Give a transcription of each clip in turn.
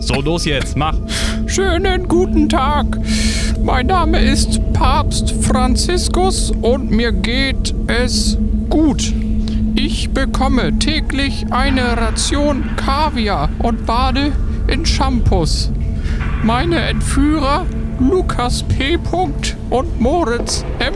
So, los jetzt, mach. Schönen guten Tag. Mein Name ist Papst Franziskus und mir geht es gut. Ich bekomme täglich eine Ration Kaviar und bade in Shampoos. Meine Entführer Lukas P. und Moritz M.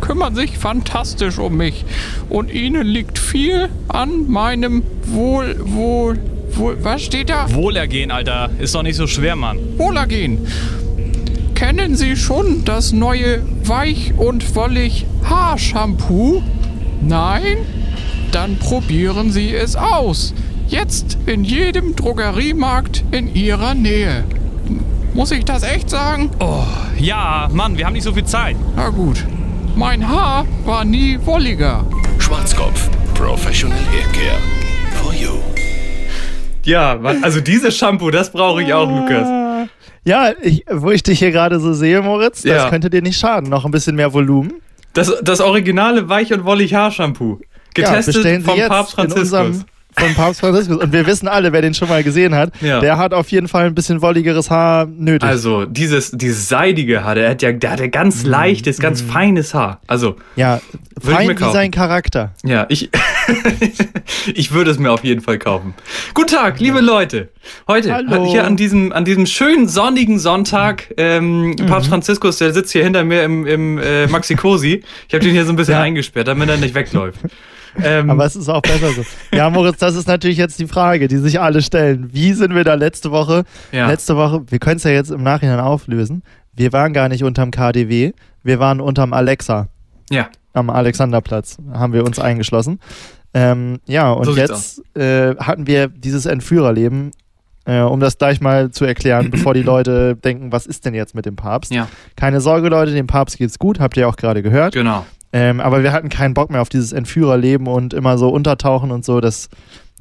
kümmern sich fantastisch um mich und ihnen liegt viel an meinem Wohl, Wohl, Wohl, was steht da? Wohlergehen, Alter. Ist doch nicht so schwer, Mann. Wohlergehen. Kennen Sie schon das neue Weich und Wollig Haarshampoo? Nein? Dann probieren Sie es aus. Jetzt in jedem Drogeriemarkt in Ihrer Nähe. Muss ich das echt sagen? Oh, ja, Mann, wir haben nicht so viel Zeit. Na gut. Mein Haar war nie wolliger. Schwarzkopf. Professional Haircare. For you. Ja, also dieses Shampoo, das brauche ich auch, Lukas. Ja, ich, wo ich dich hier gerade so sehe, Moritz, das Ja. könnte dir nicht schaden. Noch ein bisschen mehr Volumen. Das, das originale Weich- und wollig Haarshampoo. Getestet Sie vom jetzt Papst in Franziskus. Von Papst Franziskus. Und wir wissen alle, wer den schon mal gesehen hat, Ja. der hat auf jeden Fall ein bisschen wolligeres Haar nötig. Also, dieses, dieses seidige Haar, der hat ja, der hat ja ganz Mhm. leichtes, ganz feines Haar. Also, ja, fein wie sein Charakter. ja, ich, ich würde es mir auf jeden Fall kaufen. Guten Tag, liebe Leute. Heute, Hallo. hier an diesem, an diesem schönen sonnigen Sonntag, ähm, Mhm. Papst Franziskus, der sitzt hier hinter mir im, im äh, Maxi Cosi. Ich habe den hier so ein bisschen Ja. eingesperrt, damit er nicht wegläuft. Ähm, Aber es ist auch besser so. Ja, Moritz, das ist natürlich jetzt die Frage, die sich alle stellen. Wie sind wir da letzte Woche? Ja. Letzte Woche, wir können es ja jetzt im Nachhinein auflösen. Wir waren gar nicht unterm KDW, wir waren unterm Alexa ja, am Alexanderplatz, haben wir uns eingeschlossen. Ähm, ja, und So jetzt äh, hatten wir dieses Entführerleben, äh, um das gleich mal zu erklären, bevor die Leute denken, was ist denn jetzt mit dem Papst? ja, Keine Sorge, Leute, dem Papst geht's gut, habt ihr auch gerade gehört. genau. Ähm, aber wir hatten keinen Bock mehr auf dieses Entführerleben und immer so untertauchen und so. Das,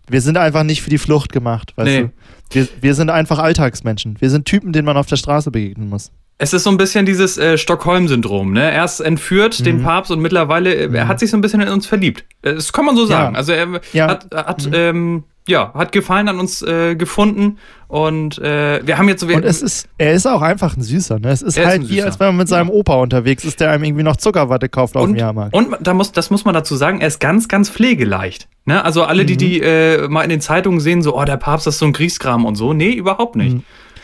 wir sind einfach nicht für die Flucht gemacht, weißt Nee. du? Wir, wir sind einfach Alltagsmenschen. Wir sind Typen, denen man auf der Straße begegnen muss. Es ist so ein bisschen dieses äh, Stockholm-Syndrom, ne? Erst entführt Mhm. den Papst und mittlerweile, äh, er hat sich so ein bisschen in uns verliebt. Äh, Das kann man so sagen. Ja. Also er Ja. hat, hat ähm, ja, hat Gefallen an uns äh, gefunden und äh, wir haben jetzt so... Wir, Und es ist, er ist auch einfach ein Süßer, ne? Es ist Er ist halt wie, als wenn man mit seinem Opa unterwegs ist, der einem irgendwie noch Zuckerwatte kauft auf dem und, Jahrmarkt. und da muss, das muss man dazu sagen, er ist ganz, ganz pflegeleicht. Ne? Also alle, Mhm. die die äh, mal in den Zeitungen sehen, so, oh, der Papst ist so ein Kriegskram und so. Nee, überhaupt nicht.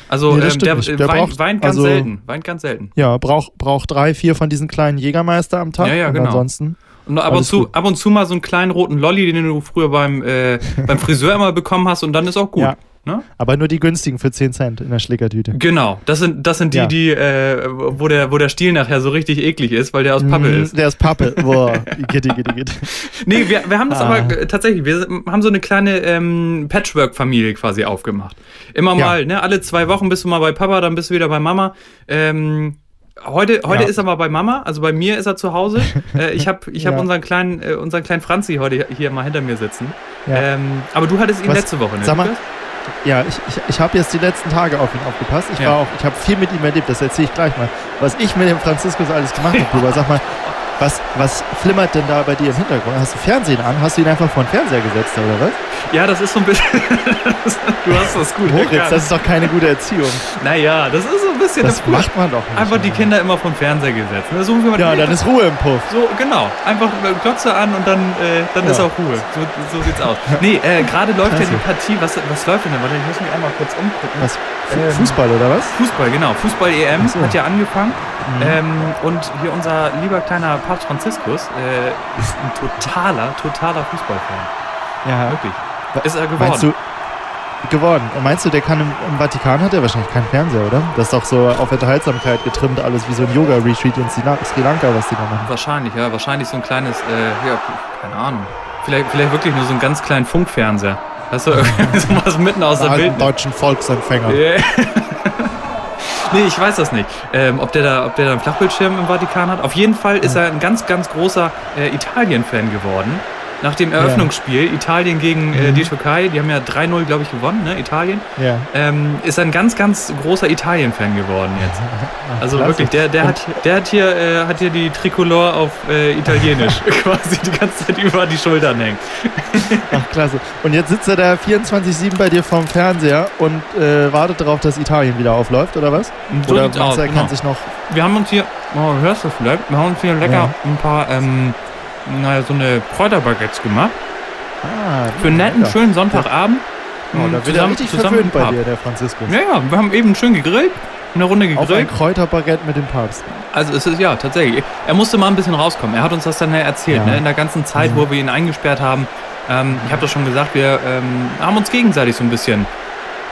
Also Mhm. Nee, das ähm, der, äh, Der weint, braucht- weint ganz also- selten. Weint ganz selten. ja, braucht braucht drei, vier von diesen kleinen Jägermeister am Tag. Ja, ja, genau. ansonsten. Und ab und, zu, gut. ab und zu mal so einen kleinen roten Lolli, den du früher beim, äh, beim Friseur immer bekommen hast und dann ist auch gut. Ja. Ne? Aber nur die günstigen für 10 Cent in der Schlickertüte. Genau, das sind, das sind die, Ja. die, äh, wo, der, wo der Stiel nachher so richtig eklig ist, weil der aus Pappe Mm, ist. Der ist Pappe. Boah, gitti, gitti, gitti. Nee, wir, wir haben das Ah. aber tatsächlich, wir haben so eine kleine ähm, Patchwork-Familie quasi aufgemacht. Immer Ja. mal, ne, alle zwei Wochen bist du mal bei Papa, dann bist du wieder bei Mama. Ähm, heute heute Ja. ist er mal bei Mama, also bei mir ist er zu Hause. äh, ich habe ich hab Ja. unseren, kleinen, äh, unseren kleinen Franzi heute hier mal hinter mir sitzen. Ja. Ähm, aber du hattest ihn Was- letzte Woche, ne? sag mal? Ja, ich, ich, ich habe jetzt die letzten Tage auf ihn aufgepasst. Ich Ja. war auch, ich habe viel mit ihm erlebt, das erzähle ich gleich mal. Was ich mit dem Franziskus alles gemacht habe, Bruder. Sag mal, was, was flimmert denn da bei dir im Hintergrund? Hast du Fernsehen an? Hast du ihn einfach vor den Fernseher gesetzt, oder was? Ja, das ist so ein bisschen. du hast das gut Moritz, erkannt. das ist doch keine gute Erziehung. Naja, das ist so ein bisschen Das Gute. macht man doch nicht. Einfach die Kinder immer vom Fernseher gesetzt. Ne? So, Ja, dann ist Ruhe im Puff. So, genau. Einfach Glotze an und dann, äh, dann Ja. ist auch Ruhe. So, so sieht's aus. Nee, äh, gerade läuft ja die Partie. Was, was läuft denn da? Warte, ich muss mich einmal kurz umgucken. Was? Ähm, Fußball, oder was? Fußball, genau. Fußball-EM so. hat ja angefangen. Mhm. Ähm, und hier unser lieber kleiner Papst Franziskus äh, ist ein totaler, totaler Fußballfan. Ja. Wirklich. Ist er Meinst geworden. du, geworden. Und Meinst du, der kann im, im Vatikan hat er wahrscheinlich keinen Fernseher, oder? Das ist doch so auf Unterhaltsamkeit getrimmt, alles wie so ein Yoga-Retreat in Sri Lanka, was die da machen. Wahrscheinlich, ja. Wahrscheinlich so ein kleines, äh, ja, keine Ahnung. Vielleicht, vielleicht wirklich nur so einen ganz kleinen Funkfernseher. Weißt du, irgendwie sowas mitten aus der Bild. deutschen Volksempfänger. Yeah. nee, ich weiß das nicht. Ähm, ob, der da, ob der da einen Flachbildschirm im Vatikan hat. Auf jeden Fall ist er ein ganz, ganz großer äh, Italien-Fan geworden. Nach dem Eröffnungsspiel Italien gegen äh, die Türkei, die haben ja 3-0, glaube ich, gewonnen, ne? Italien. Ja. Ähm, ist ein ganz, ganz großer Italien-Fan geworden jetzt. Also klasse. wirklich, der, der, hat, der hat, hier, äh, hat hier die Tricolore auf äh, Italienisch quasi die ganze Zeit über die Schultern hängen. Ach, klasse. Und jetzt sitzt er da 24-7 bei dir vorm Fernseher und äh, wartet darauf, dass Italien wieder aufläuft, oder was? So oder meinst er genau. kann sich noch. Wir haben uns hier, oh, hörst du vielleicht? Wir haben uns hier lecker Ja. ein paar, ähm, naja, so eine Kräuterbaguettes gemacht. Ah, Für einen netten, lecker. schönen Sonntagabend. Oh, da wird er richtig zusammen bei dir, der Franziskus. Ja, ja, wir haben eben schön gegrillt, eine Runde Auf ein gegrillt. Kräuterbaguette mit dem Papst. Also es ist ja tatsächlich. Er musste mal ein bisschen rauskommen. Er hat uns das dann ja erzählt, Ja. ne? in der ganzen Zeit, Mhm. wo wir ihn eingesperrt haben. Ähm, ich habe das schon gesagt, wir ähm, haben uns gegenseitig so ein bisschen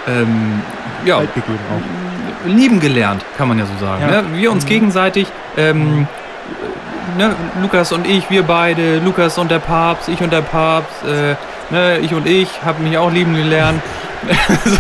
ähm, ja, Halt auch. lieben gelernt, kann man ja so sagen. Ja. Ne? Wir uns Mhm. gegenseitig, ähm, ne? Lukas und ich, wir beide, Lukas und der Papst, ich und der Papst, äh, ne? ich und ich, haben mich auch lieben gelernt.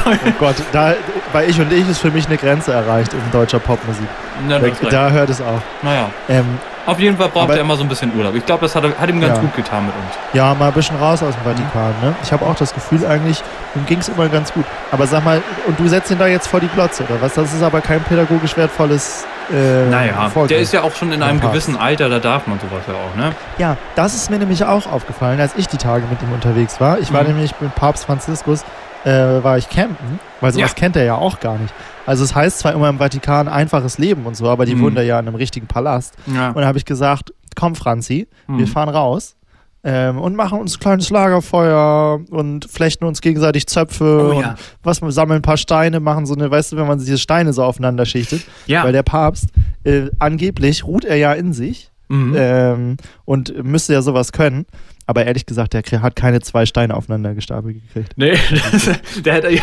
Oh Gott, da, bei Ich und Ich ist für mich eine Grenze erreicht in deutscher Popmusik. na, Da, da hört es auf. naja, Ähm, auf jeden Fall braucht Aber- er immer so ein bisschen Urlaub. Ich glaube, das hat, hat ihm ganz Ja. gut getan mit uns. ja, mal ein bisschen raus aus dem Vatikan. Ne? Ich habe auch das Gefühl, eigentlich, ihm ging es immer ganz gut. Aber sag mal, und du setzt ihn da jetzt vor die Glotze, oder was? Das ist aber kein pädagogisch wertvolles äh, Naja, Vorgehen. der ist ja auch schon in einem Papst. gewissen Alter, da darf man sowas ja auch, ne? Ja, das ist mir nämlich auch aufgefallen, als ich die Tage mit ihm unterwegs war. Ich war Mhm. nämlich mit Papst Franziskus, äh, war ich campen, weil sowas Ja. kennt er ja auch gar nicht. Also es heißt zwar immer im Vatikan einfaches Leben und so, aber die Mhm. wohnen da ja in einem richtigen Palast. Ja. Und da habe ich gesagt, komm Franzi, wir Mhm. fahren raus. Ähm, und machen uns ein kleines Lagerfeuer und flechten uns gegenseitig Zöpfe Oh und ja. was wir sammeln ein paar Steine, machen so eine, weißt du, wenn man diese Steine so aufeinander schichtet, Ja. weil der Papst äh, angeblich ruht er ja in sich Mhm. ähm, und müsste ja sowas können. Aber ehrlich gesagt, der hat keine zwei Steine aufeinander gestapelt gekriegt. Nee, das, der hat ja.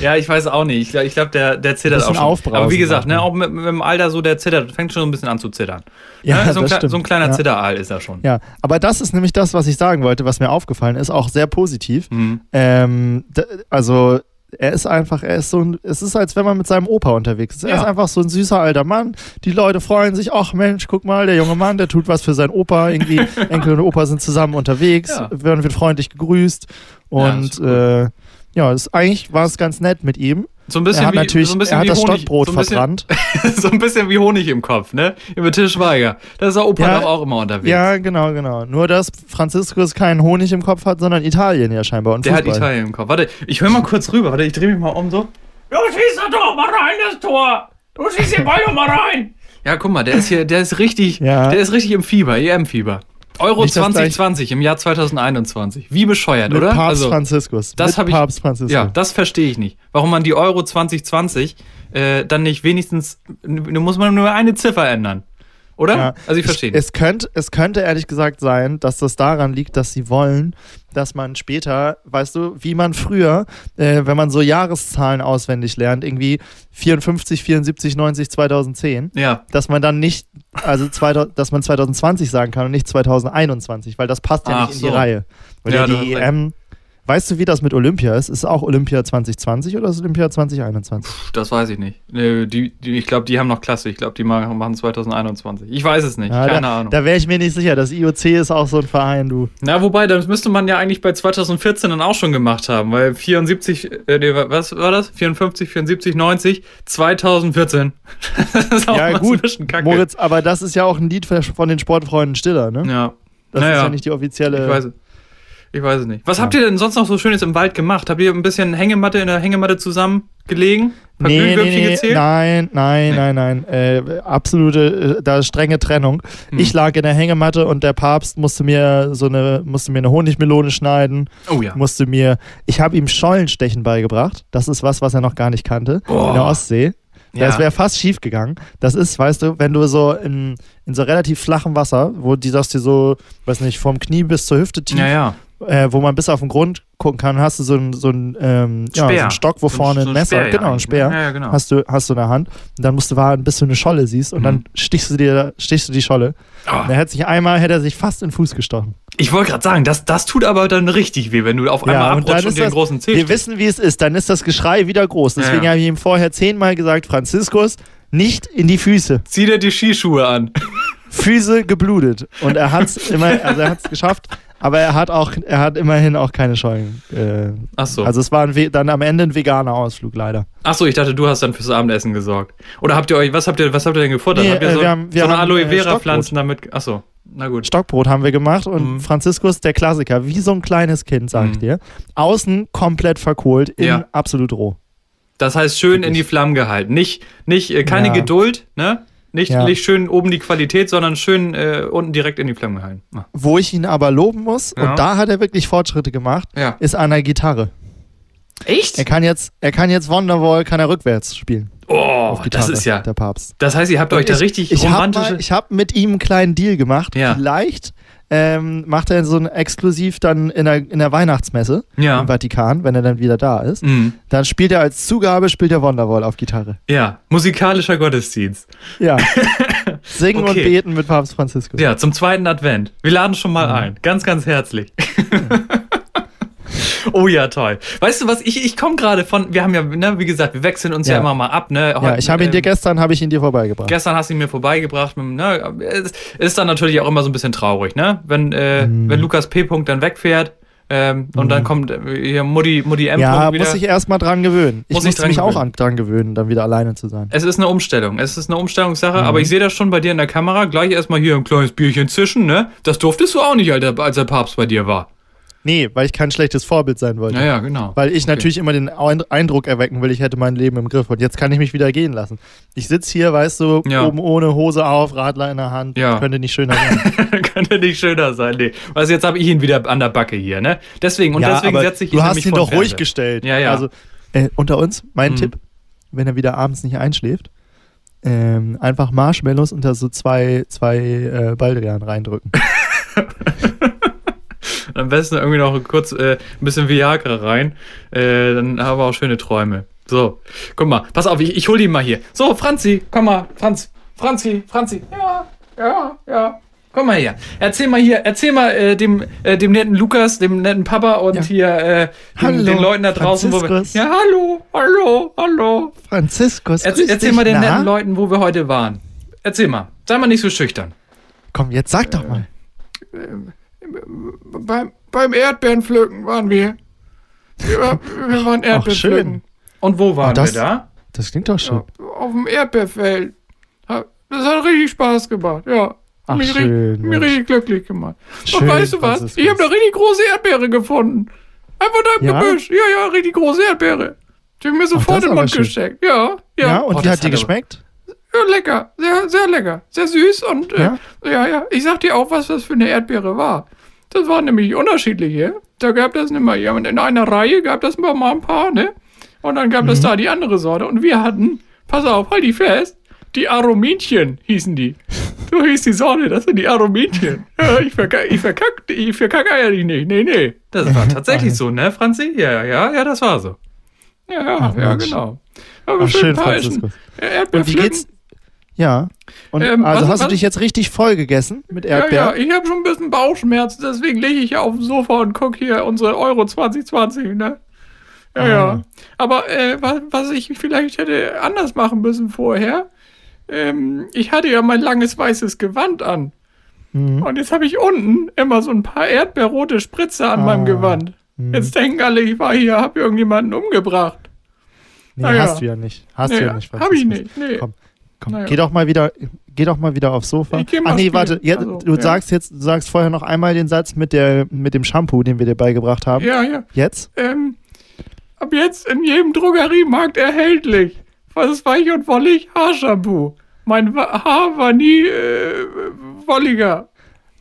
Ja, ich weiß auch nicht. Ich glaube, glaub, der, der zittert auch schon. aufbrausen Aber wie gesagt, ne, manchmal. auch mit, mit dem Alter so, der zittert, fängt schon ein bisschen an zu zittern. Ja, ne? so, ein stimmt. so ein kleiner Ja. Zitteraal ist er schon. Ja, aber das ist nämlich das, was ich sagen wollte, was mir aufgefallen ist, auch sehr positiv. Mhm. Ähm, also er ist einfach, er ist so ein, es ist, als wenn man mit seinem Opa unterwegs ist. Er Ja. ist einfach so ein süßer alter Mann. Die Leute freuen sich, ach Mensch, guck mal, der junge Mann, der tut was für seinen Opa. Irgendwie, Enkel und Opa sind zusammen unterwegs, Ja. werden wird freundlich gegrüßt. Ja, Und äh, ja, das, eigentlich war es ganz nett mit ihm. So ein bisschen er hat wie, natürlich, so ein bisschen er hat wie das Honig, Stockbrot so ein bisschen, verbrannt. so ein bisschen wie Honig im Kopf, ne? Über Til Schweiger. Da ist der Opa Ja. doch auch immer unterwegs. Ja, genau, genau. Nur, dass Franziskus keinen Honig im Kopf hat, sondern Italien ja scheinbar. Und Der hat Fußball. Italien im Kopf. Warte, ich höre mal kurz rüber. Warte, ich drehe mich mal um so. Du schießt das doch mal rein, das Tor. Du schießt den Ball doch mal rein. Ja, guck mal, der ist hier, der ist richtig, Ja. der ist richtig im Fieber, EM-Fieber. Euro Nicht, dass 2020 im Jahr 2021. Wie bescheuert, Mit oder? Papst Also, Franziskus. das Mit hab ich- Papst Franziskus. ja, das verstehe ich nicht. Warum man die Euro 2020 äh, dann nicht wenigstens, da muss man nur eine Ziffer ändern. Oder? Ja. Also ich verstehe nicht. Es könnte, es könnte ehrlich gesagt sein, dass das daran liegt, dass sie wollen, dass man später, weißt du, wie man früher, äh, wenn man so Jahreszahlen auswendig lernt, irgendwie 54, 74, 90, 2010, Ja. dass man dann nicht, also 2000, dass man 2020 sagen kann und nicht 2021, weil das passt ja Ach nicht in so. die Reihe. Weil Ja, die. EM, weißt du, wie das mit Olympia ist? Ist es auch Olympia 2020 oder ist es Olympia 2021? Das weiß ich nicht. Nee, Die, die, ich glaube, die haben noch Klasse. Ich glaube, die machen machen 2021. Ich weiß es nicht. Ja, Keine da Ahnung. da wäre ich mir nicht sicher. Das IOC ist auch so ein Verein, du. Na, wobei, das müsste man ja eigentlich bei 2014 dann auch schon gemacht haben, weil 74, äh, nee, was war das? 54, 74, 90, 2014. das ist auch Ja, gut, ein bisschen kacke. Moritz, aber das ist ja auch ein Lied von den Sportfreunden Stiller, ne? Ja, Das naja, ist ja nicht die offizielle. ich weiß es. Ich weiß es nicht. Was Ja. habt ihr denn sonst noch so Schönes im Wald gemacht? Habt ihr ein bisschen Hängematte in der Hängematte zusammen gelegen? Ein paar Nee, nee, nee, gezählt? nein, nein, Nee. nein, nein. Äh, absolute, äh, da ist strenge Trennung. Hm. Ich lag in der Hängematte und der Papst musste mir so eine, musste mir eine Honigmelone schneiden, Oh ja. musste mir, ich habe ihm Schollenstechen beigebracht. Das ist was, was er noch gar nicht kannte. Oh. In der Ostsee. Ja. Das wäre fast schief gegangen. Das ist, weißt du, wenn du so in, in so relativ flachem Wasser, wo die das dir so, weiß nicht, vom Knie bis zur Hüfte tief, Ja, ja. Äh, wo man bis auf den Grund gucken kann, hast du so einen so einen, ähm, ja, so einen Stock, wo So vorne so ein Messer, Speer, ja, genau, ein Speer? Ja, ja, genau. hast, du, hast du in der Hand. Und dann musst du warten, bis du eine Scholle siehst und Mhm. dann stichst du dir stichst du die Scholle. Ah. Und er hätte sich einmal hätte er sich fast in den Fuß gestochen. Ich wollte gerade sagen, das, das tut aber dann richtig weh, wenn du auf einmal und dann abrutschst und, dir den das, großen Zeh wir stichst. wissen, wie es ist. Dann ist das Geschrei wieder groß. Deswegen Ja. habe ich ihm vorher zehnmal gesagt, Franziskus, nicht in die Füße. Zieh dir die Skischuhe an. Füße geblutet. Und er hat es immer, also er hat es geschafft, aber er hat auch, er hat immerhin auch keine Scheunen. Äh, Ach so. Also es war ein dann am Ende ein veganer Ausflug leider. Ach so, ich dachte, du hast dann fürs Abendessen gesorgt. Oder habt ihr euch, was habt ihr, was habt ihr denn gefuttert? Nee, habt ihr äh, so, wir haben- wir so eine haben, Aloe äh, Vera Pflanzen damit? Ach so, na gut. Stockbrot haben wir gemacht und Mhm. Franziskus der Klassiker, wie so ein kleines Kind, sag ich Mhm. dir. Außen komplett verkohlt, innen Ja. absolut roh. Das heißt schön in die Flammen gehalten. Nicht, nicht äh, keine Ja. Geduld, ne? Nicht, Ja. nicht schön oben die Qualität, sondern schön äh, unten direkt in die Flammen gehalten. Ah. Wo ich ihn aber loben muss, Ja. und da hat er wirklich Fortschritte gemacht, Ja. ist an der Gitarre. Echt? Er kann jetzt, er kann jetzt Wonderwall, kann er rückwärts spielen. Oh, auf Gitarre, das ist ja. der Papst. Das heißt, ihr habt euch da ich, richtig ich hab romantische. mal- Ich habe mit ihm einen kleinen Deal gemacht. Ja. Vielleicht ähm, macht er so ein exklusiv dann in der, in der Weihnachtsmesse Ja. im Vatikan, wenn er dann wieder da ist. Mhm. Dann spielt er als Zugabe, spielt er Wonderwall auf Gitarre. Ja, musikalischer Gottesdienst. Ja. Singen und Okay. beten mit Papst Franziskus. Ja, zum zweiten Advent. Wir laden schon mal ein. Ganz, ganz herzlich. Oh ja, toll. Weißt du was, ich, ich komme gerade von, wir haben ja, ne, wie gesagt, wir wechseln uns ja, Ja. immer mal ab, ne? Ja, Heute, ich habe ihn dir ähm, gestern, habe ich ihn dir vorbeigebracht. Gestern hast du ihn mir vorbeigebracht. Ne, ist dann natürlich auch immer so ein bisschen traurig, ne? Wenn, äh, Mhm. wenn Lukas P. -Punkt dann wegfährt ähm, und dann kommt äh, hier Mutti, Mutti M. ja, wieder. muss ich erstmal dran gewöhnen. Ich Muss ich musste dran mich auch gewöhnen. an, dran gewöhnen, dann wieder alleine zu sein. es ist eine Umstellung. Es ist eine Umstellungssache, Mhm. aber ich sehe das schon bei dir in der Kamera. Gleich erstmal hier ein kleines Bierchen zischen, ne? Das durftest du auch nicht, Alter, als der Papst bei dir war. Nee, weil ich kein schlechtes Vorbild sein wollte. Ja, ja, genau. Weil ich Okay. natürlich immer den Ein- Eindruck erwecken will, ich hätte mein Leben im Griff. Und jetzt kann ich mich wieder gehen lassen. Ich sitze hier, weißt du, Ja. oben ohne Hose auf, Radler in der Hand. Ja. Könnte nicht schöner sein. Könnte nicht schöner sein, nee. Also jetzt habe ich ihn wieder an der Backe hier, ne? Deswegen, und ja, deswegen setze ich du ihn hast nämlich ihn doch ruhig gestellt. Ja, ja. Also äh, unter uns, mein Mhm. Tipp, wenn er wieder abends nicht einschläft, ähm, einfach Marshmallows unter so zwei, zwei äh, Baldrian reindrücken. Am besten irgendwie noch kurz äh, ein bisschen Viagra rein. Äh, dann haben wir auch schöne Träume. So, guck mal, pass auf, ich, ich hol die mal hier. So, Franzi, komm mal, Franz, Franzi, Franzi. Ja, ja, ja. Komm mal her. Erzähl mal hier, erzähl mal äh, dem, äh, dem netten Lukas, dem netten Papa und Ja. hier äh, den, Hallo, den Leuten da draußen, wo wir. Ja, hallo, hallo, hallo. Franziskus, Erzähl, grüß erzähl mal den na? netten Leuten, wo wir heute waren. Erzähl mal. Sei mal nicht so schüchtern. Komm, jetzt sag doch mal. Beim, beim Erdbeerenpflücken waren wir. Wir, wir waren Ach, Erdbeeren schön. pflücken. Und wo waren das- wir da? Das klingt doch schön. Auf dem Erdbeerfeld. Das hat richtig Spaß gemacht, ja. Ach, mich, schön, mich Mensch. richtig glücklich gemacht. Schön, Und weißt du was? Ich habe eine richtig große Erdbeere gefunden. Einfach da im Ja? Gebüsch. Ja, ja, richtig große Erdbeere. Die haben mir sofort ist in den Mund schön. gesteckt. Ja, Ja, ja. und Oh, wie das hat dir hat aber- geschmeckt? Ja, lecker. Sehr, sehr lecker. Sehr süß und äh, Ja? ja? ja, Ich sag dir auch, was das für eine Erdbeere war. Das waren nämlich unterschiedliche. Da gab das immer jemand in einer Reihe, gab das mal ein paar, ne? Und dann gab Mhm. das da die andere Sorte. Und wir hatten, pass auf, halt die fest, die Arominchen hießen die. So hieß die Sorte, das sind die Arominchen. Ja, ich verkack, ich verkack, ich verkack ehrlich nicht. Nee, nee. Das war tatsächlich so, ne, Franzi? Ja, ja, ja, das war so. Ja, ja, Ach, ja, Mensch. genau. Aber Ach, schön. Franziskus. Ja, Erdbeeren Und wie geht's? Ja. Und Ähm, also was- hast du was- dich jetzt richtig voll gegessen mit Ja, Erdbeeren? ja, ich habe schon ein bisschen Bauchschmerzen, deswegen liege ich hier auf dem Sofa und gucke hier unsere Euro 2020, ne? Ja, Ah. ja. Aber äh, was, was ich vielleicht hätte anders machen müssen vorher, ähm, ich hatte ja mein langes weißes Gewand an. Mhm. Und jetzt habe ich unten immer so ein paar erdbeerrote Spritzer an Ah. meinem Gewand. Mhm. Jetzt denken alle, ich war hier, habe irgendjemanden umgebracht. Nee, Na ja. hast du ja nicht. Hast du ja nicht, Hab ich nicht. Nee. Komm, Komm, Naja. geh doch mal wieder, geh doch mal wieder aufs Sofa. Ich Ach nee, spielen. warte, ja, Also, du ja. sagst jetzt, du sagst vorher noch einmal den Satz mit der, mit dem Shampoo, den wir dir beigebracht haben. Ja, ja. Jetzt? ähm, ab jetzt in jedem Drogeriemarkt erhältlich. Was ist weich und wollig? Haarshampoo. Mein Haar war nie äh, wolliger.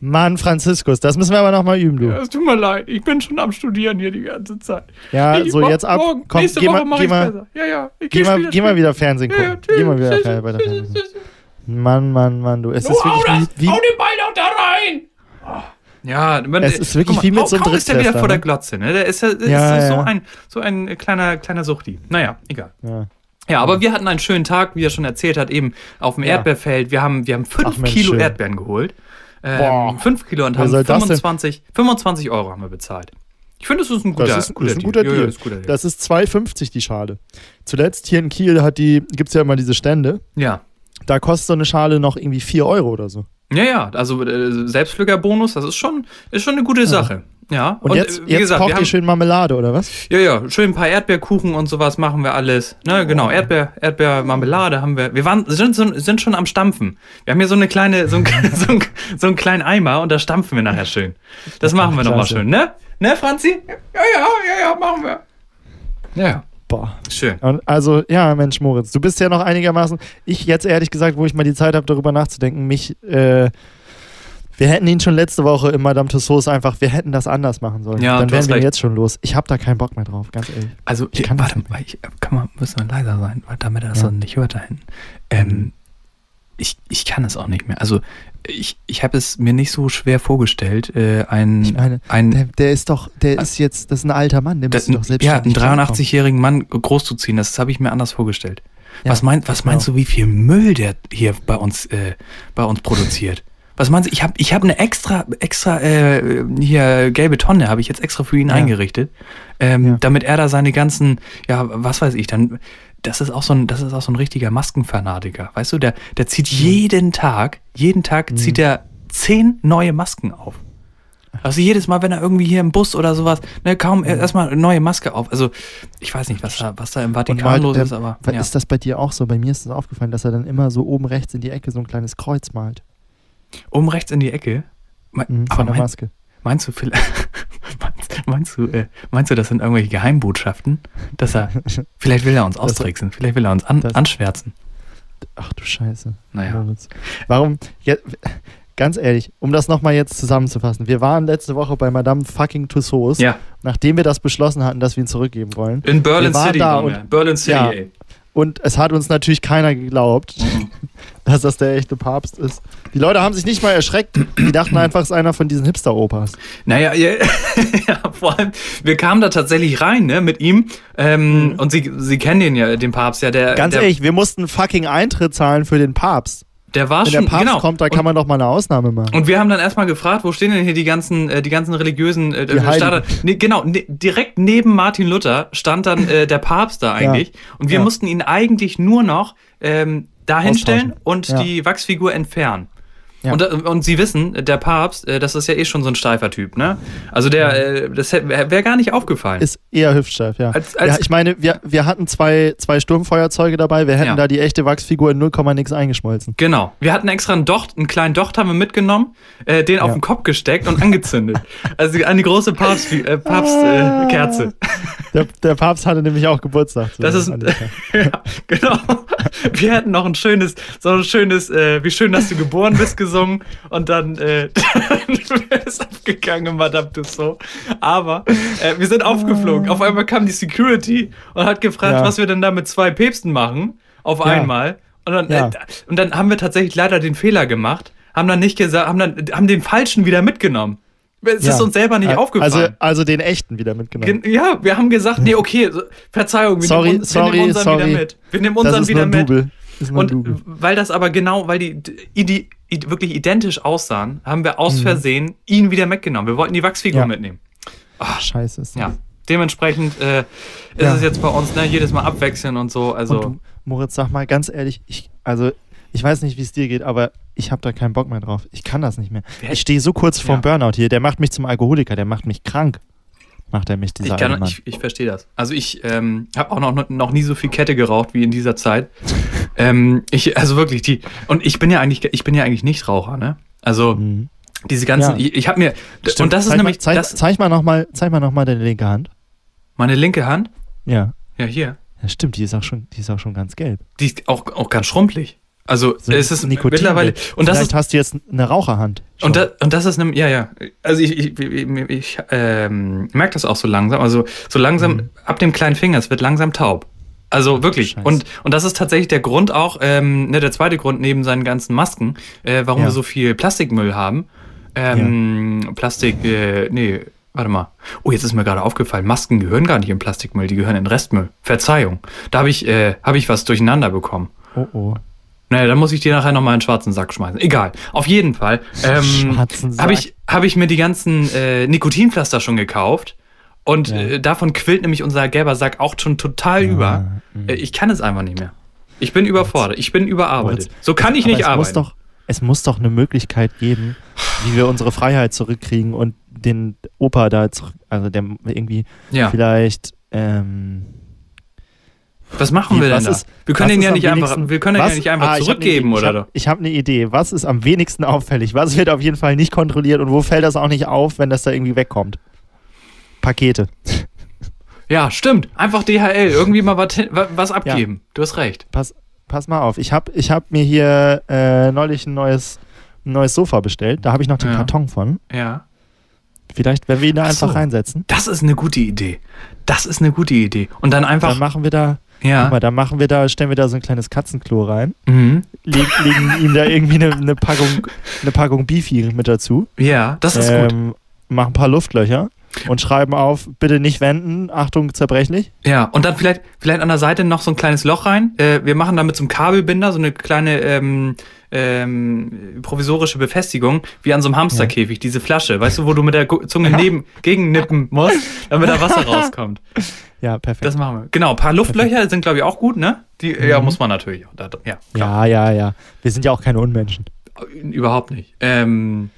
Mann, Franziskus, das müssen wir aber noch mal üben, du. Es tut mir leid, ich bin schon am Studieren hier die ganze Zeit. Ja, ich, so mo- jetzt ab. Morgen, Komm, nächste geh Woche mal, mach geh mal, besser. Ja, ja. Ich geh geh mal, wieder geh mal wieder Fernsehen Ja, gucken. ja, tschüss, geh mal wieder tschüss, weiter tschüss, Fernsehen gucken. tschüss, tschüss. Mann, Mann, Mann, du. Es Du ist hau wirklich das, wie, hau den Ball doch da rein! Ja, man, Es ist wirklich guck wie mit so einem kaum ist der wieder vor der ne? Glotze, ne? Der ist, ja- der Ja, ist so, ja. ein, so ein kleiner, kleiner Suchti. Naja, egal. ja. Ja, aber wir hatten einen schönen Tag, wie er schon erzählt hat, eben auf dem Ja. Erdbeerfeld. Wir haben, wir haben fünf Ach, Mensch, Kilo schön. Erdbeeren geholt. Ähm, Boah. fünf Kilo und haben soll das denn? 25, 25 Euro haben wir bezahlt. Ich finde, das ist ein guter, Das ist, das ist ein guter ja, Deal. ist guter Deal. Das ist 2,50 die Schale. Zuletzt hier in Kiel hat die, gibt es ja immer diese Stände. ja. Da kostet so eine Schale noch irgendwie 4 Euro oder so. Ja, ja, also äh, das ist schon, ist schon eine gute Sache. Ja, Und, jetzt, äh, wie jetzt gesagt, kocht ihr schön Marmelade, oder was? ja, ja, schön ein paar Erdbeerkuchen und sowas machen wir alles. Ne, genau, Erdbeer, Erdbeermarmelade haben wir. Wir waren, sind, sind schon am Stampfen. Wir haben hier so eine kleine, so, ein, so, ein, so einen kleinen Eimer und da stampfen wir nachher schön. Das machen wir nochmal schön, ne? Ne, Franzi? Ja, ja, ja, ja, machen wir. Ja, ja, Boah. schön. Und also, ja, Mensch, Moritz, du bist ja noch einigermaßen. Ich jetzt ehrlich gesagt, wo ich mal die Zeit habe, darüber nachzudenken, mich. Äh, wir hätten ihn schon letzte Woche in Madame Tussauds einfach, wir hätten das anders machen sollen. Ja, Dann wären wir recht. jetzt schon los. Ich habe da keinen Bock mehr drauf, ganz ehrlich. Also, Ich kann das warte mal, ich, kann man, müssen wir leiser sein, weil damit er das Ja. dann nicht hört da hinten. Ähm, ich, ich kann es auch nicht mehr. Also, ich, ich habe es mir nicht so schwer vorgestellt, äh, ein, Ich meine, ein, Der, der ist doch, der ist jetzt, das ist ein alter Mann, der müsste doch selbst ja, einen 83-jährigen Mann großzuziehen, das habe ich mir anders vorgestellt. Ja, was, mein, was meinst du, wie viel Müll der hier bei uns, äh, bei uns produziert? Was meinst du? Ich habe ich hab eine extra, extra äh, hier gelbe Tonne, habe ich jetzt extra für ihn Ja. eingerichtet, ähm, Ja. damit er da seine ganzen, ja, was weiß ich, dann, das ist auch so ein, das ist auch so ein richtiger Maskenfanatiker, weißt du? Der, der zieht jeden Tag, jeden Tag Mhm. zieht er zehn neue Masken auf. Also jedes Mal, wenn er irgendwie hier im Bus oder sowas, ne, kaum äh, erstmal eine neue Maske auf. Also ich weiß nicht, was da, was da im Vatikan mal, los der, ist, aber ja. ist das bei dir auch so? Bei mir ist es aufgefallen, dass er dann immer so oben rechts in die Ecke so ein kleines Kreuz malt. oben rechts in die Ecke. Me- Mhm, von der mein, Maske. meinst du vielleicht, meinst, du, äh, meinst du, das sind irgendwelche Geheimbotschaften, dass er, vielleicht will er uns austricksen, vielleicht will er uns an, das- anschwärzen. Ach du Scheiße. Naja. Warum, ja, ganz ehrlich, um das nochmal jetzt zusammenzufassen. Wir waren letzte Woche bei Madame fucking Tussauds, Ja, nachdem wir das beschlossen hatten, dass wir ihn zurückgeben wollen. in Berlin City. da und- Berlin City, Ja. ey. Und es hat uns natürlich keiner geglaubt, Mhm. dass das der echte Papst ist. Die Leute haben sich nicht mal erschreckt. Die dachten einfach, es ist einer von diesen Hipster-Opas. Naja, ja, ja, vor allem, wir kamen da tatsächlich rein, ne, mit ihm. Ähm, Und sie, sie kennen den ja, den Papst, ja, der. Ganz der, ehrlich, wir mussten fucking Eintritt zahlen für den Papst. Der war Wenn schon, der Papst genau. kommt, da und, kann man doch mal eine Ausnahme machen. und wir haben dann erstmal gefragt, wo stehen denn hier die ganzen, äh, die ganzen religiösen äh, Die Starter? Nee, genau, ne, direkt neben Martin Luther stand dann äh, der Papst da eigentlich. Und wir Ja. mussten ihn eigentlich nur noch ähm, da hinstellen und Ja. die Wachsfigur entfernen. Ja. Und, äh, und Sie wissen, der Papst, äh, das ist ja eh schon so ein steifer Typ, ne? Also der, äh, das wäre wär gar nicht aufgefallen. Ist eher hüftsteif, ja. Als- als- ja ich meine, wir, wir hatten zwei, zwei Sturmfeuerzeuge dabei. Wir hätten Ja. da die echte Wachsfigur in 0, nix eingeschmolzen. Genau. Wir hatten extra einen Docht, einen kleinen Docht haben wir mitgenommen, äh, den auf den Kopf gesteckt und angezündet. also eine große Papst, äh, Papst äh, Kerze. Der, der Papst hatte nämlich auch Geburtstag. so Das ist ja, genau. Wir hätten noch ein schönes, so ein schönes, äh, wie schön, dass du geboren bist, gesungen und dann, äh, dann es abgegangen, Madame Tussaud. Aber äh, wir sind aufgeflogen. Auf einmal kam die Security und hat gefragt, Ja. was wir denn da mit zwei Päpsten machen. Auf Ja. einmal. Und dann, Ja. äh, und dann haben wir tatsächlich leider den Fehler gemacht, haben dann nicht gesagt, haben dann haben den falschen wieder mitgenommen. Es ist Ja. uns selber nicht Al- aufgefallen. Also, also den echten wieder mitgenommen. Gen- Ja, wir haben gesagt, nee, okay, Verzeihung, wir, Sorry, nehmen, uns, sorry, wir nehmen unseren sorry. wieder mit. Wir nehmen das unseren ist nur wieder mit. Double. Und Double. weil das aber genau, weil die, die, die wirklich identisch aussahen, haben wir Mhm. aus Versehen ihn wieder mitgenommen. Wir wollten die Wachsfigur Ja. mitnehmen. Ach, scheiße ist das. Ja. Dementsprechend äh, ist Ja. es jetzt bei uns, ne, jedes Mal abwechseln und so. Also, Und du, Moritz, sag mal ganz ehrlich, ich, also ich weiß nicht, wie es dir geht, aber ich habe da keinen Bock mehr drauf. Ich kann das nicht mehr. Ich stehe so kurz vorm Ja. Burnout hier. Der macht mich zum Alkoholiker, der macht mich krank. Macht er mich, dieser ich, kann, ich, ich verstehe das. Also ich ähm, habe auch noch, noch nie so viel Kette geraucht wie in dieser Zeit. Ähm, ich, also wirklich, die. Und ich bin ja eigentlich, ich bin ja eigentlich nicht Raucher, ne? Also Mhm. diese ganzen, Ja. ich, ich habe mir. Stimmt. Und das ist zeig nämlich Mal, zeig, das, zeig mal nochmal noch mal deine linke Hand. meine linke Hand. Ja. Ja, hier. Ja, stimmt, die ist auch schon, die ist auch schon ganz gelb. Die ist auch, auch ganz schrumpelig. Also So es ist Nikotin- mittlerweile. Und das ist, hast du jetzt eine Raucherhand. schon. und, da, und das ist nämlich, ja, ja. Also ich, ich, ich, ich ähm, merke das auch so langsam. Also so langsam, Mhm. ab dem kleinen Finger, es wird langsam taub. Also wirklich. Scheiße. Und, und das ist tatsächlich der Grund auch, ähm, ne, der zweite Grund neben seinen ganzen Masken, äh, warum Ja. wir so viel Plastikmüll haben. Ähm, Plastik, äh, nee, warte mal. Oh, jetzt ist mir gerade aufgefallen, Masken gehören gar nicht in Plastikmüll, die gehören in Restmüll. Verzeihung. Da habe ich, äh, hab ich was durcheinander bekommen. oh oh. Naja, dann muss ich dir nachher nochmal einen schwarzen Sack schmeißen. Egal. Auf jeden Fall. Ähm, Schwarzen Sack. Habe ich, hab ich mir die ganzen äh, Nikotinpflaster schon gekauft. Und Ja. äh, davon quillt nämlich unser gelber Sack auch schon total über. mhm. Äh, ich kann es einfach nicht mehr. Ich bin überfordert. Ich bin überarbeitet. So kann ich nicht es muss arbeiten. doch, es muss doch eine Möglichkeit geben, wie wir unsere Freiheit zurückkriegen und den Opa da zurück, also der irgendwie Ja. vielleicht, ähm, Was machen Wie, wir denn da? ist- wir können den ja nicht einfach, wir können was- ja nicht einfach Ah, ich hab zurückgeben, Idee. oder? Ich habe hab eine Idee. Was ist am wenigsten auffällig? Was wird auf jeden Fall nicht kontrolliert und wo fällt das auch nicht auf, wenn das da irgendwie wegkommt? Pakete. Ja, stimmt. Einfach DHL. Irgendwie mal was, was abgeben. Du hast recht. Pass, pass mal auf. Ich habe ich hab mir hier äh, neulich ein neues, ein neues Sofa bestellt. Da habe ich noch den Ja. Karton von. Ja. Vielleicht, wenn wir ihn da Ach einfach reinsetzen, Das ist eine gute Idee. Das ist eine gute Idee. Und dann dann einfach. machen wir da, Ja. mal, dann machen wir da, stellen wir da so ein kleines Katzenklo rein, Mhm. leg, legen ihm da irgendwie eine, eine Packung, eine Packung Beefy mit dazu. Ja, das ist gut. ähm, machen ein paar Luftlöcher und schreiben auf, bitte nicht wenden, Achtung, zerbrechlich. Ja, und dann vielleicht, vielleicht an der Seite noch so ein kleines Loch rein. Äh, wir machen da mit so einem Kabelbinder so eine kleine ähm, ähm, provisorische Befestigung, wie an so einem Hamsterkäfig, diese Flasche, weißt du, wo du mit der Zunge neben, gegennippen musst, damit da Wasser rauskommt. Ja, perfekt. Das machen wir. Genau, ein paar Luftlöcher sind, glaube ich, auch gut, ne? Die, Ja, muss man natürlich. ja, klar. ja, ja, ja. Wir sind ja auch keine Unmenschen. Überhaupt nicht. Ähm,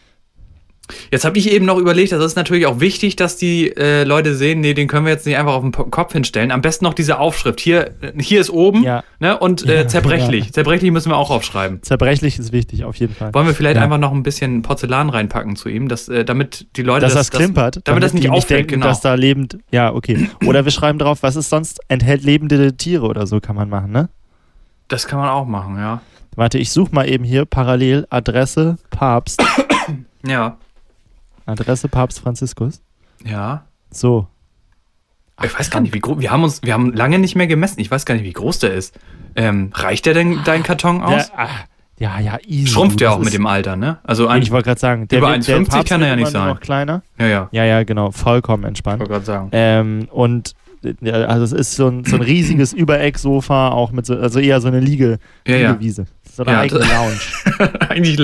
jetzt habe ich eben noch überlegt, das ist natürlich auch wichtig, dass die äh, Leute sehen, nee, den können wir jetzt nicht einfach auf den Kopf hinstellen. Am besten noch diese Aufschrift. Hier, hier ist oben Ja. ne, und äh, Ja, zerbrechlich. ja. Zerbrechlich müssen wir auch aufschreiben. Zerbrechlich ist wichtig, auf jeden Fall. Wollen wir vielleicht einfach noch ein bisschen Porzellan reinpacken zu ihm, dass, äh, damit die Leute dass das, klimpert, damit, das nicht auffällt, denken, genau. dass da lebend. Ja, okay. Oder wir schreiben drauf, was ist sonst enthält lebende Tiere oder so kann man machen, ne? das kann man auch machen, ja. Warte, ich suche mal eben hier parallel Adresse Papst. Ja, Adresse Papst Franziskus. ja. So. Ich weiß gar nicht, wie groß. Wir haben uns, wir haben lange nicht mehr gemessen. Ich weiß gar nicht, wie groß der ist. Ähm, reicht der denn dein Karton aus? Der, ah, ja, ja, easy. Schrumpft ja auch mit dem Alter, ne? Also ein, Ich wollte gerade sagen, der, über wird- der 1,50 Papst kann er ja nicht sein. noch kleiner. ja, ja. Ja, ja, genau. Vollkommen Ich entspannt. wollte gerade sagen. Ähm, und ja, also es ist so ein, so ein riesiges Überecksofa, auch mit so, also eher so eine Liege, Ja, ja. Liegewiese. So eine Ja, eigene Lounge. Eigentlich.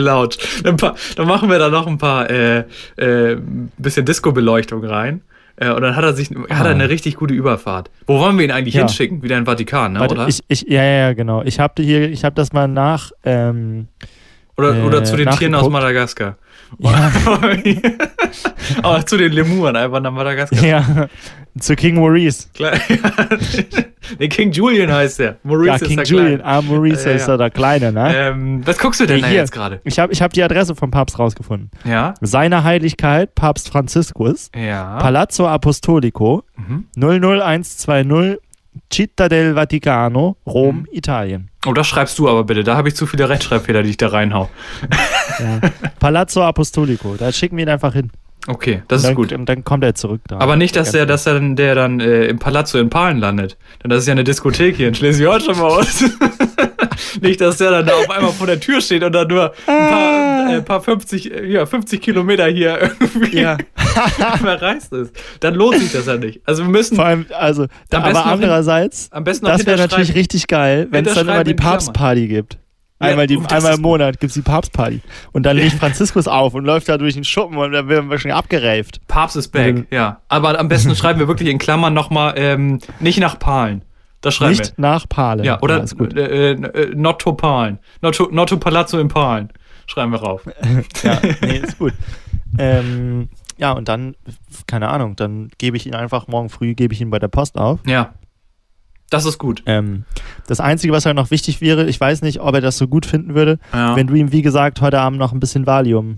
Ein paar, dann machen wir da noch ein paar, äh, äh, bisschen Disco-Beleuchtung rein. Äh, und dann hat er sich, hat er eine richtig gute Überfahrt. Wo wollen wir ihn eigentlich Ah. Ja. hinschicken? Wieder in den Vatikan, ne? Warte, oder? ich, ich, ja, ja, genau. Ich habe hier, ich habe das mal nach, ähm, oder, äh, oder zu den Tieren aus. Madagaskar. Ja, Aber zu den Lemuren einfach nach Madagaskar. ja, zu King Maurice. Klar, nee, King Julian heißt der. Maurice ja, ist King der Julian. Kleine. Ah, Maurice Ja, ist ja der Kleine, ne? Ähm, was guckst du denn da Hier. jetzt gerade? Ich habe ich hab die Adresse vom Papst rausgefunden. Ja? Seine Heiligkeit, Papst Franziskus, Ja. Palazzo Apostolico, Mhm. 00120, Città del Vaticano, Rom, Mhm. Italien. Oh, das schreibst du aber bitte. Da habe ich zu viele Rechtschreibfehler, die ich da reinhau. Ja. Palazzo Apostolico, da schicken wir ihn einfach hin. Okay, das Und ist dann, gut. Und dann kommt er zurück da. Aber nicht, dass der, dass er dann, der dann äh, im Palazzo in Palen landet. Denn das ist ja eine Diskothek hier in Schleswig-Holstein bei uns. nicht, dass der dann da auf einmal vor der Tür steht und dann nur ein paar, äh, paar 50, äh, ja, 50 Kilometer hier irgendwie Ja. verreist ist. Dann lohnt sich das ja nicht. Also wir müssen Vor allem, also, aber noch hin- andererseits, am besten das wäre natürlich richtig geil, wenn es dann immer die. Papstparty gibt. Ja, Einmal, die, einmal im Monat gibt es die Papstparty. Und dann legt Franziskus auf und läuft da durch den Schuppen und dann werden wir schon abgereift. Papst ist back, Mhm. ja. Aber am besten schreiben wir wirklich in Klammern nochmal, ähm, nicht nach Palen. Das schreiben Nicht nach Palen. wir. Ja, oder ist gut. äh, äh, not to Palen. Not to, not to Palazzo in Palen. Schreiben wir rauf. Ja, nee, ist gut. ähm, ja, und dann, keine Ahnung, dann gebe ich ihn einfach morgen früh, gebe ich ihn bei der Post auf. Ja. Das ist gut. Ähm, das Einzige, was halt noch wichtig wäre, ich weiß nicht, ob er das so gut finden würde, Ja. wenn du ihm, wie gesagt, heute Abend noch ein bisschen Valium,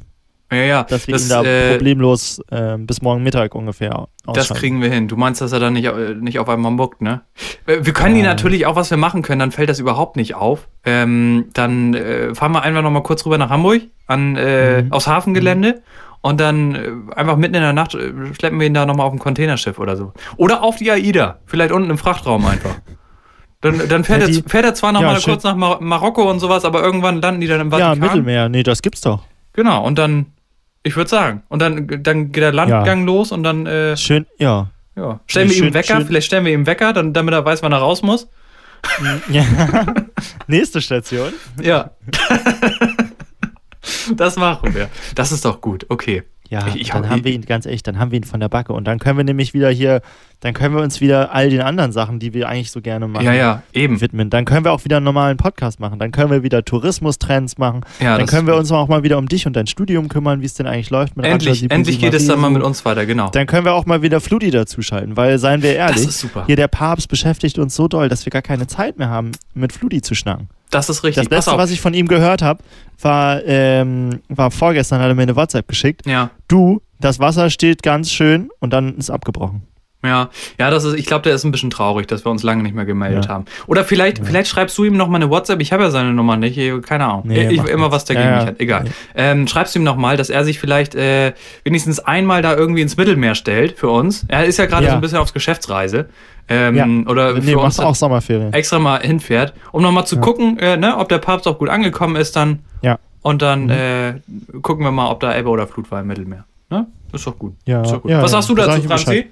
ja, ja. dass wir das, ihn da äh, problemlos ähm, bis morgen Mittag ungefähr das kriegen wir hin. Du meinst, dass er dann nicht, äh, nicht auf einmal muckt, ne? Äh, Wir können ihn Ja. natürlich auch, was wir machen können, dann fällt das überhaupt nicht auf. Ähm, dann äh, fahren wir einfach nochmal kurz rüber nach Hamburg, an, äh, Mhm. aufs Hafengelände. Und dann äh, einfach mitten in der Nacht äh, schleppen wir ihn da nochmal auf ein Containerschiff oder so. Oder auf die AIDA. Vielleicht unten im Frachtraum einfach. Dann, dann fährt, Ja, er, die- fährt er zwar Ja, nochmal schön. kurz nach Mar Marokko und sowas, aber irgendwann landen die dann im Ja, Vatikan. Mittelmeer, nee, das gibt's doch. Genau, und dann, ich würde sagen, und dann, dann geht der Landgang los und dann, äh, Schön, ja. ja. Stellen Nee, wir ihm Wecker, schön- vielleicht stellen wir ihm Wecker, dann, damit er weiß, wann er raus muss. ja. Nächste Station. Ja. das machen wir. Das ist doch gut, okay. Ja, Ich- ich dann hab- haben wir ihn, ganz ehrlich, dann haben wir ihn von der Backe. Und dann können wir nämlich wieder hier, dann können wir uns wieder all den anderen Sachen, die wir eigentlich so gerne machen, Ja, ja, eben. widmen. Dann können wir auch wieder einen normalen Podcast machen. Dann können wir wieder Tourismustrends machen. Ja, dann können wir uns auch mal wieder um dich und dein Studium kümmern, wie es denn eigentlich läuft mit Endlich, Raja endlich geht es dann mal mit uns weiter, genau. Dann können wir auch mal wieder Fludi dazuschalten, weil, seien wir ehrlich, hier der Papst beschäftigt uns so doll, dass wir gar keine Zeit mehr haben, mit Fludi zu schnacken. Das ist richtig. Das auf. was ich von ihm gehört habe, war, ähm, war vorgestern, hat er mir eine WhatsApp geschickt. ja, Du, das Wasser steht ganz schön und dann ist abgebrochen. Ja, ja, das ist, ich glaube, der ist ein bisschen traurig, dass wir uns lange nicht mehr gemeldet Ja. haben. Oder vielleicht, vielleicht schreibst du ihm noch mal eine WhatsApp. Ich habe ja seine Nummer nicht, keine Ahnung. Nee, ich, immer was dagegen Ja, ja. hat. Egal. Ähm, schreibst du ihm noch mal, dass er sich vielleicht äh, wenigstens einmal da irgendwie ins Mittelmeer stellt für uns. Er ist ja gerade Ja. so ein bisschen auf Geschäftsreise. Ähm, Ja. Oder nee, für uns auch Sommerferien. extra mal hinfährt, um noch mal zu gucken, äh, ne, ob der Papst auch gut angekommen ist dann. Ja. Und dann Mhm. äh, gucken wir mal, ob da Ebbe oder Flut war im Mittelmeer. Ne? Das ist doch gut. Ja, doch gut. ja, Was ja. sagst du dazu, Franzi?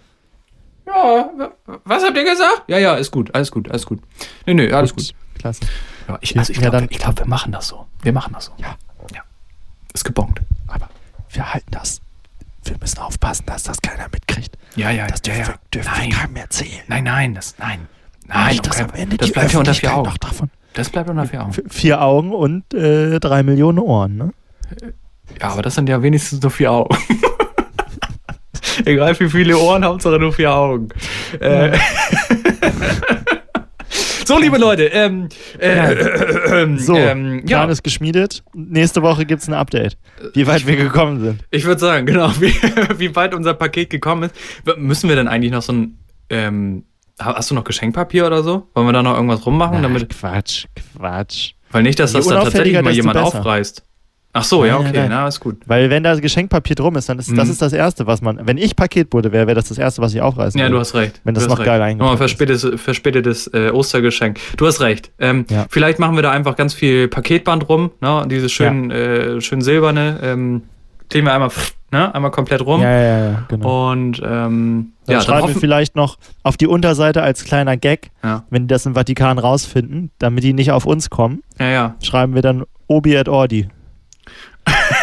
Ja, wa- was habt ihr gesagt? Ja, ja, ist gut, alles gut, alles gut. Nee, nee, alles gut. Klasse. Ja, ich, Ja, also ich ja, glaube, glaub, wir machen das so. Wir machen das so. Ja. ja. Ist gebongt. Aber wir halten das. Wir müssen aufpassen, dass das keiner mitkriegt. Ja, ja, Das ja, dürfen, ja. wir, dürfen nein. wir keinem erzählen. nein, nein, das, nein. Nein, Nicht, dass okay. am Ende das bleibt ja unter vier Augen. noch davon. Das bleibt unter vier Augen. Vier Augen und äh, drei Millionen Ohren, ne? Ja, aber das sind ja wenigstens nur vier Augen. Egal wie viele Ohren, Hauptsache nur vier Augen. Äh, so, liebe Leute, ähm, äh, ähm, So, ähm, Plan ja, ist geschmiedet. Nächste Woche gibt es ein Update, wie weit wir gekommen sind. ich würde sagen, genau, wie, wie weit unser Paket gekommen ist. Müssen wir denn eigentlich noch so ein, ähm, ha- hast du noch Geschenkpapier oder so? Wollen wir da noch irgendwas rummachen? damit, Quatsch, Quatsch. weil nicht, dass das dann tatsächlich mal jemand aufreißt. Ach so, ja, Nein, okay, nein, na, ist gut. Weil wenn da Geschenkpapier drum ist, dann ist das Mhm. ist das Erste, was man. Wenn ich Paketbote wäre, wäre das das Erste, was ich aufreißen Ja, würde. du hast recht. Wenn das noch geil recht. Nochmal eingepackt ist. verspätetes, verspätetes äh, Ostergeschenk. Du hast recht. Ähm, Ja. Vielleicht machen wir da einfach ganz viel Paketband rum, ne? Dieses schön, äh, schön silberne. Ähm, kleben wir einmal, ne? einmal komplett rum. Ja, ja, ja, genau. Und ähm, Dann ja, dann schreiben wir hoffen, vielleicht noch auf die Unterseite als kleiner Gag, ja, wenn die das im Vatikan rausfinden, damit die nicht auf uns kommen, ja, ja, schreiben wir dann Obi et Ordi.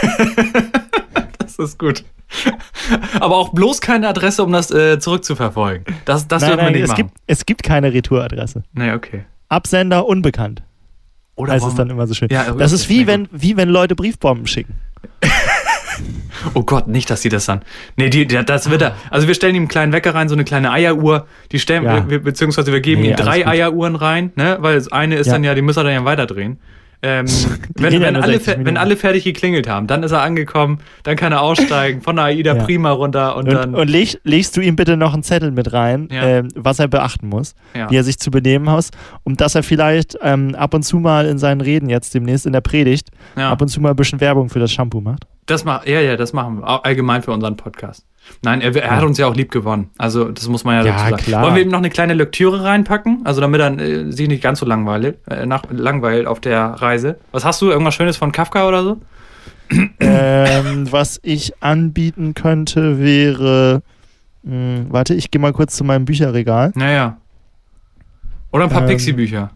das ist gut. Aber auch bloß keine Adresse, um das äh, zurückzuverfolgen. Das, das nein, dürfen wir nein, nicht es machen. gibt, es gibt keine Retouradresse. nee, okay. Absender unbekannt. Oder heißt wollen es dann immer so schön. Ja, das ist wie wenn, wie wenn Leute Briefbomben schicken. Oh Gott, nicht, dass die das dann. Nee, die, das wird er. Also wir stellen ihm einen kleinen Wecker rein, so eine kleine Eieruhr. Die stellen, Ja. wir, beziehungsweise wir geben Nee, ihm drei. Eieruhren rein, ne? Weil das eine ist Ja. dann ja, die muss er dann ja weiterdrehen. Ähm, wenn, wenn, alle, 60 fer- wenn alle fertig geklingelt haben, dann ist er angekommen, dann kann er aussteigen, von der AIDA Ja. Prima runter und, Und, dann. und leg, legst du ihm bitte noch einen Zettel mit rein, Ja. ähm, was er beachten muss, ja. wie er sich zu benehmen muss, und dass er vielleicht ähm, ab und zu mal in seinen Reden jetzt demnächst in der Predigt ab und zu mal ein bisschen Werbung für das Shampoo macht. Das mach, ja, ja, das machen wir. Allgemein für unseren Podcast. Nein, er, er hat uns ja auch lieb gewonnen. Also, das muss man ja, Ja, dazu sagen. klar. Wollen wir ihm noch eine kleine Lektüre reinpacken? Also, damit er äh, sich nicht ganz so langweilt, äh, nach, langweilt auf der Reise. Was hast du? Irgendwas Schönes von Kafka oder so? ähm, was ich anbieten könnte, wäre. Mh, warte, ich gehe mal kurz zu meinem Bücherregal. Naja. Oder ein paar Ähm, Pixie-Bücher.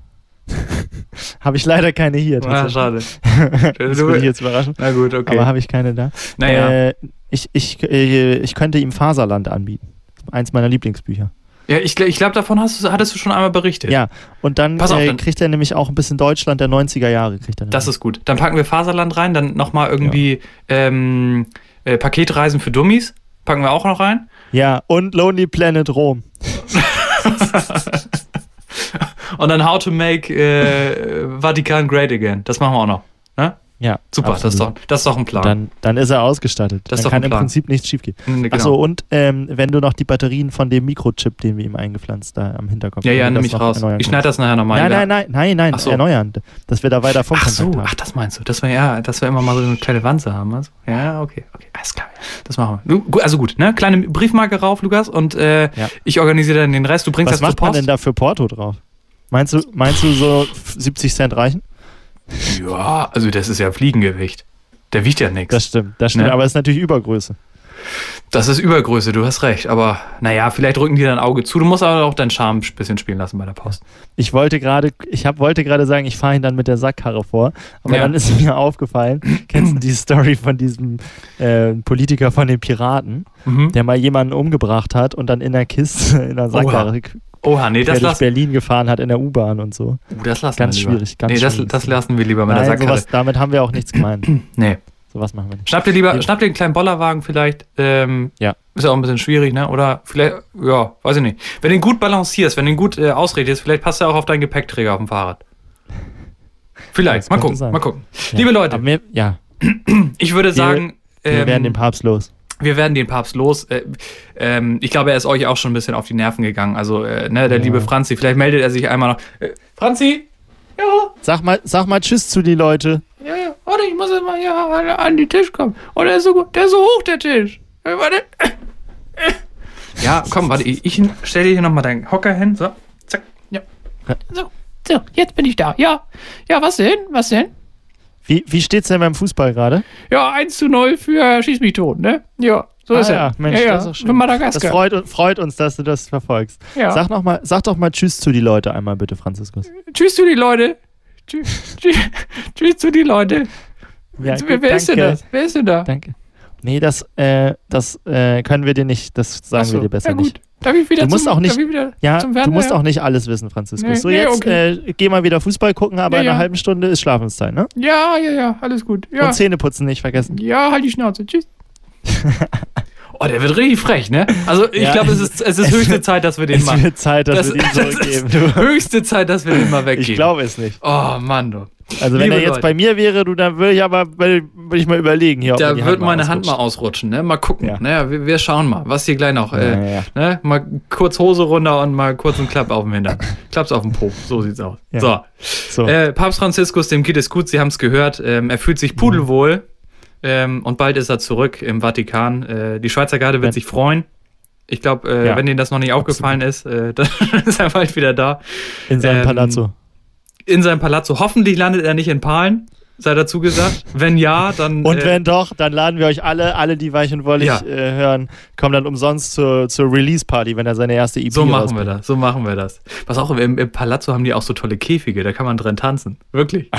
Habe ich leider keine hier. Ah, schade. das würde ich jetzt überraschen. Na gut, okay. Aber habe ich keine da. naja. Äh, ich, ich, äh, ich könnte ihm Faserland anbieten. Eins meiner Lieblingsbücher. ja, ich, ich glaube, davon hast du, hattest du schon einmal berichtet. Ja, und dann, auf, äh, kriegt er nämlich auch ein bisschen Deutschland der 90er Jahre. Kriegt er Das ist gut. Dann packen wir Faserland rein, dann nochmal irgendwie ähm, äh, Paketreisen für Dummies. Packen wir auch noch rein. ja, und Lonely Planet Rom. Und dann How to Make äh, Vatikan Great Again. Das machen wir auch noch. Ne? Ja, Super, das ist, doch, das ist doch ein Plan. Dann, dann ist er ausgestattet. Das dann kann im. Prinzip nichts schiefgehen. Mhm, genau. Achso, und ähm, wenn du noch die Batterien von dem Mikrochip, den wir ihm eingepflanzt da am Hinterkopf ja, ja, nimm das ich noch raus. Ich schneide das nachher nochmal. Nein, nein, nein, nein, nein, so. erneuern. Dass wir da weiter Ach so, Funkkontakt ach, haben. das meinst du. Dass wir, ja, dass wir immer mal so eine kleine Wanze haben. Also. Ja, okay, okay, alles klar. Das machen wir. Also gut, ne? Kleine Briefmarke rauf, Lukas, und äh, Ja. ich organisiere dann den Rest. Du bringst Was das macht zur man Post. denn da für Porto drauf? Meinst du, meinst du so 70 Cent reichen? Ja, also das ist ja Fliegengewicht. Der wiegt ja nichts. Das stimmt, das stimmt. Ne? Aber es ist natürlich Übergröße. Das ist Übergröße, du hast recht. Aber naja, vielleicht drücken die dein Auge zu. Du musst aber auch deinen Charme ein bisschen spielen lassen bei der Post. Ich wollte gerade, ich hab, wollte gerade sagen, ich fahre ihn dann mit der Sackkarre vor, aber Ja. dann ist mir aufgefallen, kennst du die Story von diesem äh, Politiker von den Piraten, Mhm. der mal jemanden umgebracht hat und dann in der Kiste, in der Sackkarre Oha, nee, quer das lassen, Berlin gefahren hat in der U-Bahn und so. uh, das lassen Ganz wir lieber. schwierig, ganz nee, das, schwierig. das lassen wir lieber mit der Nein, Sackkarre. sowas, damit haben wir auch nichts gemeint. Nee. sowas machen wir nicht. Schnapp dir lieber, Ja. schnapp dir einen kleinen Bollerwagen vielleicht. Ähm, Ja. Ist ja auch ein bisschen schwierig, ne? Oder vielleicht, ja, weiß ich nicht. Wenn du ihn gut balancierst, wenn du ihn gut äh, ausredest, vielleicht passt er auch auf deinen Gepäckträger auf dem Fahrrad. Vielleicht, mal gucken, sein. mal gucken. Ja. Liebe Leute, wir, ja, ich würde sagen, wir ähm, werden den Papst los. Wir werden den Papst los. Äh, ähm, ich glaube, er ist euch auch schon ein bisschen auf die Nerven gegangen. Also, äh, ne, der Ja. liebe Franzi, vielleicht meldet er sich einmal noch. Äh, Franzi? Ja, Sag mal, sag mal Tschüss zu die Leute. ja, ja. Warte, ich muss jetzt mal hier an, den Tisch kommen. Oh, der ist so gut, der ist so hoch, der Tisch. Äh, warte. Ja, komm, warte, ich, ich stelle hier nochmal deinen Hocker hin. So, zack, ja. So, so, jetzt bin ich da. Ja, ja, was denn? Was denn? Wie, wie steht's denn beim Fußball gerade? Ja, 1 zu 0 für Schieß mich tot, ne? Ja, so Ah ist ja, er. Mensch, ja, ja, das ist schön. Für Madagaskar. Das freut, freut uns, dass du das verfolgst. Ja. Sag, noch mal, sag doch mal Tschüss zu die Leute einmal bitte, Franziskus. Tschüss zu die Leute. Tschüss, tschüss, tschüss zu die Leute. Ja, wer, wer ist denn danke. das? Wer ist denn da? Danke. Nee, das, äh, das äh, können wir dir nicht, das sagen so, wir dir besser ja, gut. nicht. Darf ich wieder Du musst zum, auch nicht- darf ich wieder Ja, zum du musst auch nicht alles wissen, Franziskus. Nee, so, nee, jetzt okay. äh, geh mal wieder Fußball gucken, aber Ja, in einer ja. halben Stunde ist Schlafenszeit, ne? Ja, ja, ja, alles gut. Ja, Und Zähneputzen nicht vergessen. ja halt die Schnauze. Tschüss. oh, der wird richtig frech, ne? Also, ich Ja, glaube, es ist, es ist es höchste wird- Zeit, dass wir den Es mal. wird Zeit, dass Das- wir den zurückgeben. Du. Höchste Zeit, dass wir den mal weggeben. Ich glaube es nicht. Oh, Mann, du. Also wenn Liebe er jetzt Leute. bei mir wäre, du, dann würde ich aber würde ich mal überlegen hier, Da wird mal meine Hand mal ausrutschen, ne? Mal gucken. Ja. Naja, wir, wir schauen mal, was hier gleich noch. Äh, ja, ja. Ne? Mal kurz Hose runter und mal kurz einen Klapp auf dem Hintern. Klaps auf dem Po. So sieht's aus. So. So. Äh, Papst Franziskus, dem geht es gut, Sie haben es gehört. Ähm, er fühlt sich pudelwohl. Ähm, und bald ist er zurück im Vatikan. Äh, die Schweizer Garde wird Wenn- sich freuen. Ich glaube, äh, wenn denen das noch nicht aufgefallen ist, äh, dann ist er bald wieder da. in seinem ähm, Palazzo. In seinem Palazzo. Hoffentlich landet er nicht in Palen, sei dazu gesagt. Wenn ja, dann. Und äh, wenn doch, dann laden wir euch alle, alle, die weich und wollig Ja. äh, hören, kommen dann umsonst zur, zur Release-Party, wenn er seine erste EP So machen wir rausbringt. das, so machen wir das. Was auch, im, im Palazzo haben die auch so tolle Käfige, da kann man drin tanzen. Wirklich.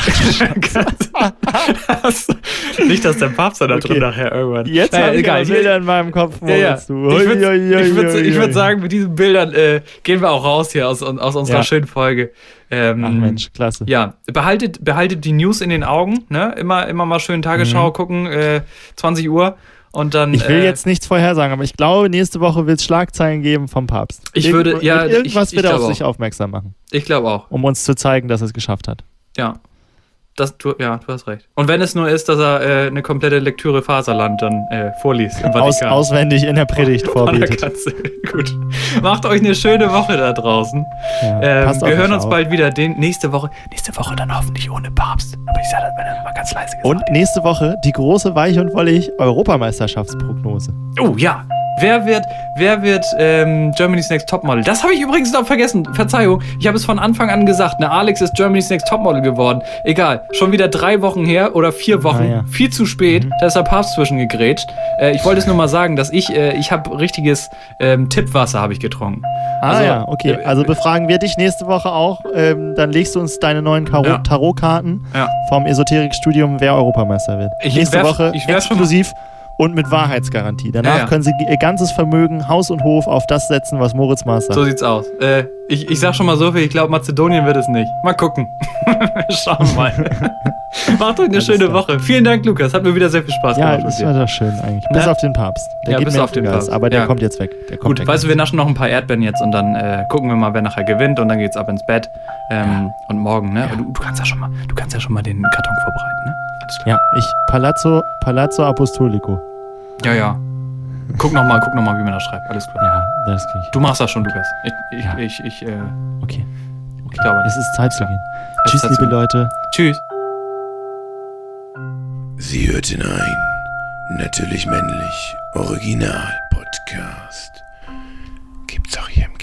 Nicht, dass der Papst da Okay. drin nachher irgendwann. Jetzt Naja, habe ich egal. Bilder in meinem Kopf, Ja, ja. Moritz, Ich würde würd, würd sagen, mit diesen Bildern äh, gehen wir auch raus hier aus, aus unserer Ja. schönen Folge. Ähm, Ach Mensch, klasse. Ja, behaltet, behaltet die News in den Augen, ne? Immer, immer mal schön Tagesschau gucken, äh, 20 Uhr und dann. Mhm. Ich will äh, jetzt nichts vorhersagen, aber ich glaube, nächste Woche wird es Schlagzeilen geben vom Papst. Ich würde- Irgendwo- ja, irgendwas ich- ich wird er auf glaube sich aufmerksam machen, Ich glaube auch. um uns zu zeigen, dass er es geschafft hat. Ja. Das, du, ja, du hast recht. Und wenn es nur ist, dass er äh, eine komplette Lektüre Faserland dann äh, vorliest im Aus, Vatikan. auswendig in der Predigt vorbietet. Gut. Macht euch eine schöne Woche da draußen. Ja, Ähm, wir hören uns auf. bald wieder. Den, nächste Woche. Nächste Woche dann hoffentlich ohne Papst. Aber ich sage das er mal ganz leise gesagt. Und nächste Woche die große Weich und Wollig Europameisterschaftsprognose. Oh ja. Wer wird, wer wird ähm, Germany's Next Topmodel? Das habe ich übrigens noch vergessen. Verzeihung. Ich habe es von Anfang an gesagt. Ne, Alex ist Germany's Next Topmodel geworden. Egal. Schon wieder drei Wochen her oder vier Wochen. Ah, ja. Mhm. Viel zu spät. Da ist der Papst zwischengegrätscht. Äh, ich wollte es nur mal sagen, dass ich, äh, ich habe richtiges ähm, Tippwasser habe ich getrunken. Ah Also, ja, okay. äh, Also befragen wir dich nächste Woche auch. Ähm, dann legst du uns deine neuen Karo Ja. Tarotkarten Ja. vom Esoterikstudium, wer Europameister wird. Ich nächste werf- Woche ich werf schon mal- exklusiv und mit Wahrheitsgarantie. Danach Ja, ja. können sie ihr ganzes Vermögen, Haus und Hof auf das setzen, was Moritz Maas sagt. So sieht's aus. Äh, ich, ich sag schon mal so viel, ich glaube, Mazedonien wird es nicht. Mal gucken. Schauen wir mal. Macht euch eine Alles schöne klar. Woche. Vielen Dank, Lukas. Hat mir wieder sehr viel Spaß ja, gemacht das mit war doch schön eigentlich. Bis Ne? auf den Papst. Der Ja, geht bis auf den Papst. Aber der Ja. kommt jetzt weg. Der kommt Gut, weg. weißt du, wir naschen noch ein paar Erdbeeren jetzt und dann äh, gucken wir mal, wer nachher gewinnt und dann geht's ab ins Bett. Ähm, Und morgen, ne? Du, du kannst ja schon mal, du kannst ja schon mal den Karton vorbereiten, ne? Alles klar. Ja, ich Palazzo, Palazzo Apostolico. Ja, ja. Guck noch mal, guck noch mal, wie man das schreibt. Alles klar. Ja, das krieg ich. Du machst das schon, Lukas. Ich, ich, Ja. ich, ich, äh, Okay. ich glaube Es ist Zeit zu gehen. Es Tschüss, liebe gehen. Leute. Tschüss. Sie hörten ein Natürlich Männlich Original Podcast. Gibt's auch hier im